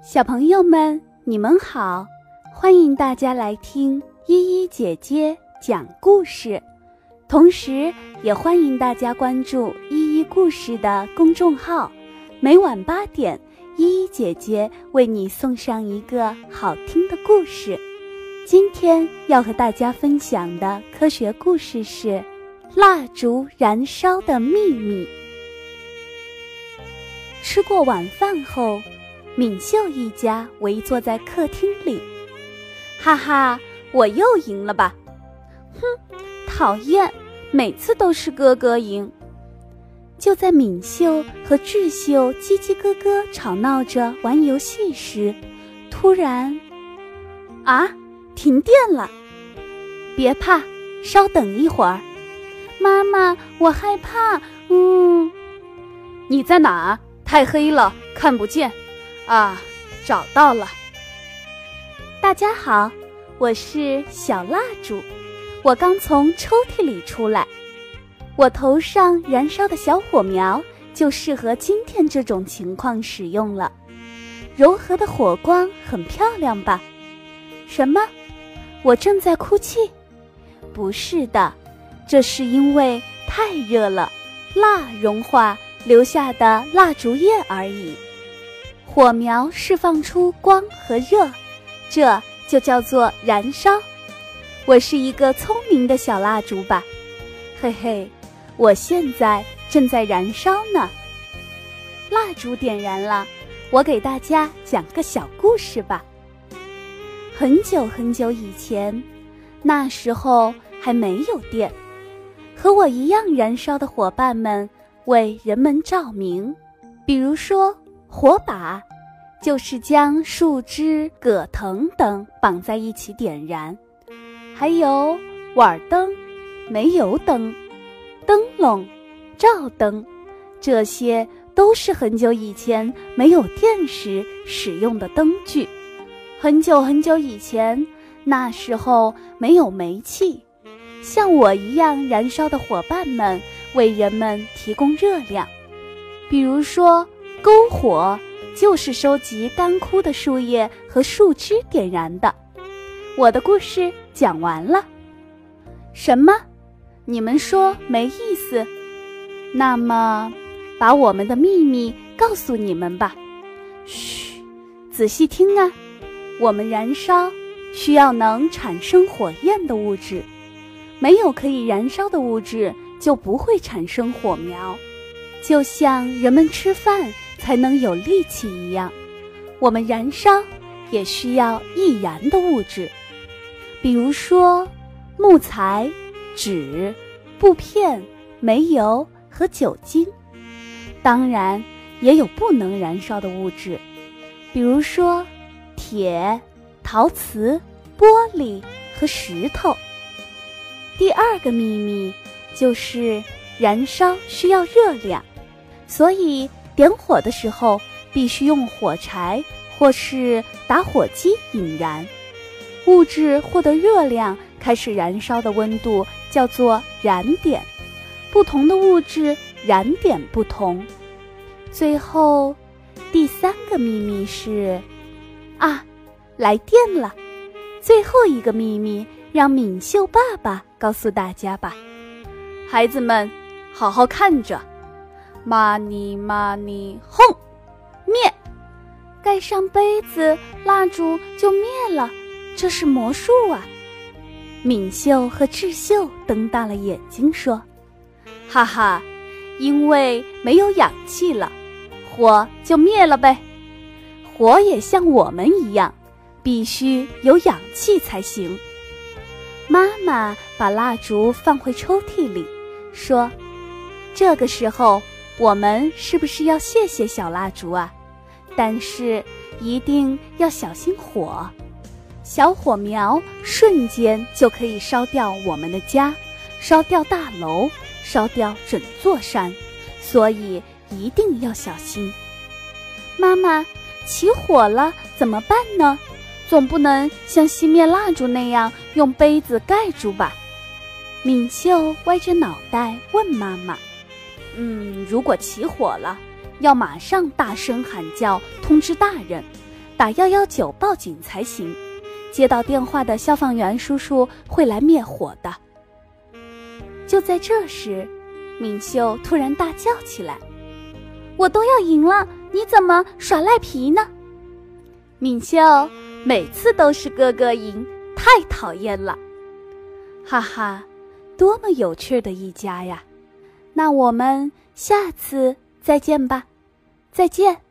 小朋友们，你们好！欢迎大家来听依依姐姐讲故事，同时也欢迎大家关注依依故事的公众号。每晚八点，依依姐姐为你送上一个好听的故事。今天要和大家分享的科学故事是《蜡烛燃烧的秘密》。吃过晚饭后。敏秀一家围坐在客厅里，哈哈，我又赢了吧？哼，讨厌，每次都是哥哥赢。就在敏秀和智秀叽叽咯咯吵闹着玩游戏时，突然，啊，停电了！别怕，稍等一会儿。妈妈，我害怕。嗯，你在哪？太黑了，看不见。啊，找到了！大家好，我是小蜡烛，我刚从抽屉里出来。我头上燃烧的小火苗就适合今天这种情况使用了。柔和的火光很漂亮吧？什么？我正在哭泣？不是的，这是因为太热了，蜡融化留下的蜡烛液而已。火苗释放出光和热，这就叫做燃烧。我是一个聪明的小蜡烛吧？嘿嘿，我现在正在燃烧呢。蜡烛点燃了，我给大家讲个小故事吧。很久很久以前，那时候还没有电，和我一样燃烧的伙伴们为人们照明，比如说火把。就是将树枝、葛藤等绑在一起点燃，还有碗灯、煤油灯、灯笼、照灯，这些都是很久以前没有电时使用的灯具。很久很久以前，那时候没有煤气，像我一样燃烧的伙伴们为人们提供热量，比如说篝火。就是收集干枯的树叶和树枝点燃的。我的故事讲完了。什么？你们说没意思？那么，把我们的秘密告诉你们吧。嘘，仔细听啊！我们燃烧需要能产生火焰的物质，没有可以燃烧的物质就不会产生火苗。就像人们吃饭。才能有力气一样，我们燃烧也需要易燃的物质，比如说木材、纸、布片、煤油和酒精。当然，也有不能燃烧的物质，比如说铁、陶瓷、玻璃和石头。第二个秘密就是燃烧需要热量，所以。点火的时候必须用火柴或是打火机引燃，物质获得热量开始燃烧的温度叫做燃点，不同的物质燃点不同。最后，第三个秘密是，啊，来电了！最后一个秘密让敏秀爸爸告诉大家吧，孩子们，好好看着。玛尼玛尼，轰！灭！盖上杯子，蜡烛就灭了。这是魔术啊！敏秀和智秀瞪大了眼睛说：“哈哈，因为没有氧气了，火就灭了呗。火也像我们一样，必须有氧气才行。”妈妈把蜡烛放回抽屉里，说：“这个时候。”我们是不是要谢谢小蜡烛啊？但是一定要小心火，小火苗瞬间就可以烧掉我们的家，烧掉大楼，烧掉整座山，所以一定要小心。妈妈，起火了怎么办呢？总不能像熄灭蜡烛那样用杯子盖住吧？敏秀歪着脑袋问妈妈。嗯，如果起火了，要马上大声喊叫通知大人，打幺幺九报警才行。接到电话的消防员叔叔会来灭火的。就在这时，敏秀突然大叫起来：“我都要赢了，你怎么耍赖皮呢？”敏秀每次都是哥哥赢，太讨厌了。哈哈，多么有趣的一家呀！那我们下次再见吧，再见。